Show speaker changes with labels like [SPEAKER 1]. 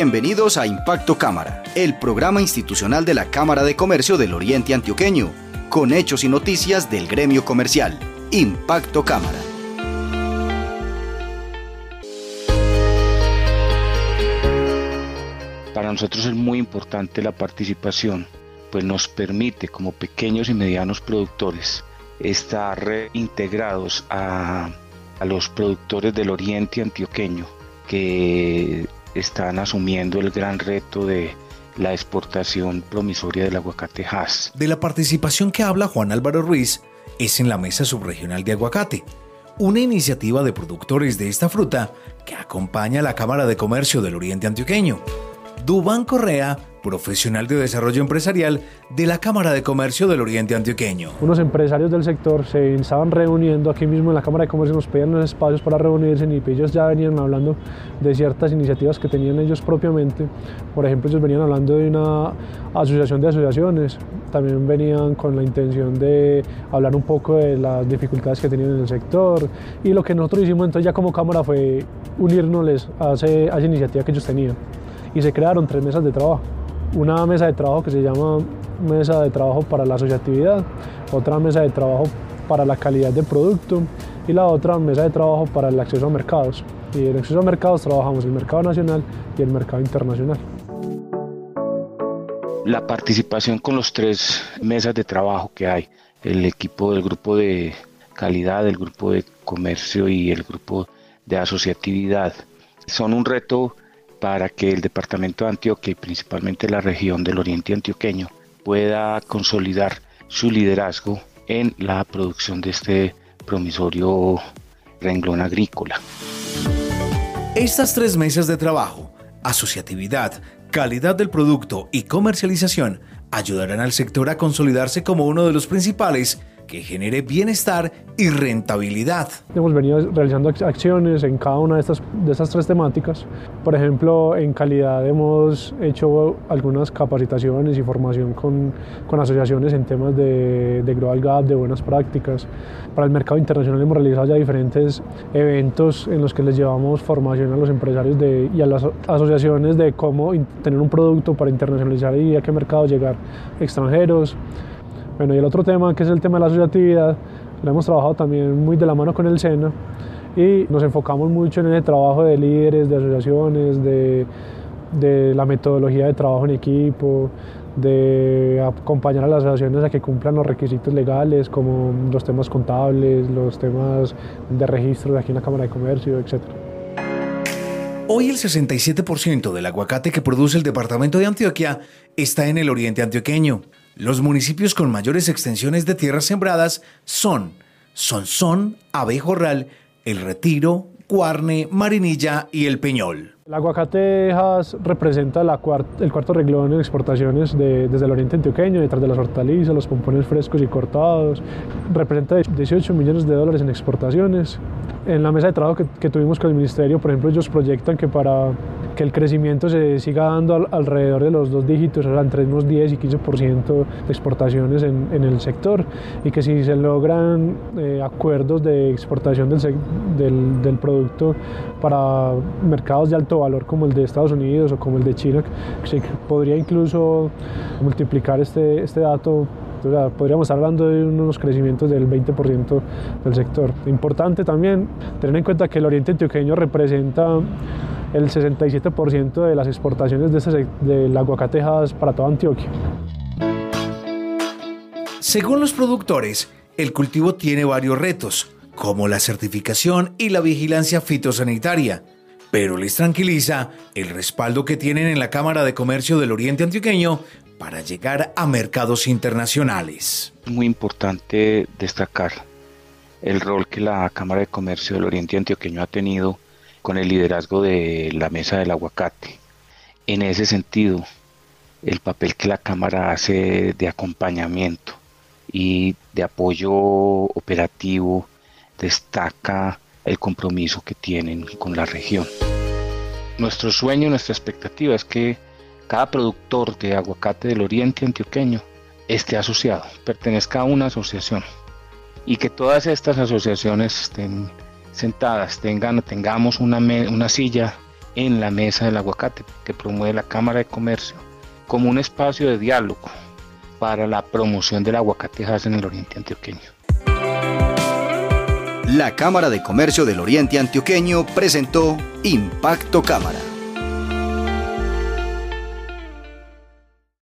[SPEAKER 1] Bienvenidos a Impacto Cámara, el programa institucional de la Cámara de Comercio del Oriente Antioqueño, con hechos y noticias del gremio comercial. Impacto Cámara.
[SPEAKER 2] Para nosotros es muy importante la participación, pues nos permite como pequeños y medianos productores estar reintegrados a, a los productores del oriente antioqueño que están asumiendo el gran reto de la exportación promisoria del aguacate Hass.
[SPEAKER 3] De la participación que habla Juan Álvaro Ruiz es en la Mesa Subregional de Aguacate, una iniciativa de productores de esta fruta que acompaña a la Cámara de Comercio del Oriente Antioqueño. Dubán Correa, profesional de desarrollo empresarial de la Cámara de Comercio del Oriente Antioqueño.
[SPEAKER 4] Unos empresarios del sector se estaban reuniendo aquí mismo en la Cámara de Comercio, nos pedían los espacios para reunirse y ellos ya venían hablando de ciertas iniciativas que tenían ellos propiamente. Por ejemplo, ellos venían hablando de una asociación de asociaciones, también venían con la intención de hablar un poco de las dificultades que tenían en el sector y lo que nosotros hicimos entonces ya como Cámara fue unirnos a, a esa iniciativa que ellos tenían y se crearon tres mesas de trabajo. Una mesa de trabajo que se llama mesa de trabajo para la asociatividad, otra mesa de trabajo para la calidad del producto y la otra mesa de trabajo para el acceso a mercados. Y en el acceso a mercados trabajamos el mercado nacional y el mercado internacional.
[SPEAKER 2] La participación con los tres mesas de trabajo que hay, el equipo del grupo de calidad, el grupo de comercio y el grupo de asociatividad, son un reto para que el departamento de Antioquia y principalmente la región del oriente antioqueño pueda consolidar su liderazgo en la producción de este promisorio renglón agrícola.
[SPEAKER 3] Estas tres mesas de trabajo, asociatividad, calidad del producto y comercialización ayudarán al sector a consolidarse como uno de los principales que genere bienestar y rentabilidad.
[SPEAKER 4] Hemos venido realizando acciones en cada una de estas, de estas tres temáticas. Por ejemplo, en calidad hemos hecho algunas capacitaciones y formación con, con asociaciones en temas de, de, Global Gap, de buenas prácticas. Para el mercado internacional hemos realizado ya diferentes eventos en los que les llevamos formación a los empresarios de, y a las asociaciones de cómo tener un producto para internacionalizar y a qué mercado llegar extranjeros. Bueno, y el otro tema, que es el tema de la asociatividad, lo hemos trabajado también muy de la mano con el SENA y nos enfocamos mucho en el trabajo de líderes, de asociaciones, de, la metodología de trabajo en equipo, de acompañar a las asociaciones a que cumplan los requisitos legales como los temas contables, los temas de registro de aquí en la Cámara de Comercio, etc.
[SPEAKER 3] Hoy el 67% del aguacate que produce el departamento de Antioquia está en el oriente antioqueño. Los municipios con mayores extensiones de tierras sembradas son Sonsón, Abejorral, El Retiro, Cuarne, Marinilla y El Peñol.
[SPEAKER 4] El aguacate representa la el cuarto reglón en exportaciones desde el oriente antioqueño, detrás de las hortalizas, los pompones frescos y cortados. Representa 18 millones de dólares en exportaciones. En la mesa de trabajo que, que tuvimos con el ministerio, por ejemplo, ellos proyectan que para que el crecimiento se siga dando alrededor de los dos dígitos, o sea, entre unos 10 y 15% de exportaciones en, en, el sector y que si se logran eh, acuerdos de exportación del, del, del, producto para mercados de alto valor como el de Estados Unidos o como el de China, se podría incluso multiplicar este, este dato o sea, podríamos estar hablando de unos crecimientos del 20% del sector. Importante también tener en cuenta que el oriente antioqueño representa el 67% de las exportaciones de este, del aguacate para toda Antioquia.
[SPEAKER 3] Según los productores, el cultivo tiene varios retos, como la certificación y la vigilancia fitosanitaria, pero les tranquiliza el respaldo que tienen en la Cámara de Comercio del Oriente Antioqueño para llegar a mercados internacionales.
[SPEAKER 2] Es muy importante destacar el rol que la Cámara de Comercio del Oriente Antioqueño ha tenido con el liderazgo de la Mesa del Aguacate. En ese sentido, el papel que la Cámara hace de acompañamiento y de apoyo operativo destaca el compromiso que tienen con la región. Nuestro sueño, nuestra expectativa es que cada productor de aguacate del oriente antioqueño esté asociado, pertenezca a una asociación y que todas estas asociaciones estén sentadas, tengan, tengamos una, una silla en la mesa del aguacate que promueve la Cámara de Comercio como un espacio de diálogo para la promoción del aguacate en el oriente antioqueño.
[SPEAKER 1] La Cámara de Comercio del Oriente Antioqueño presentó Impacto Cámara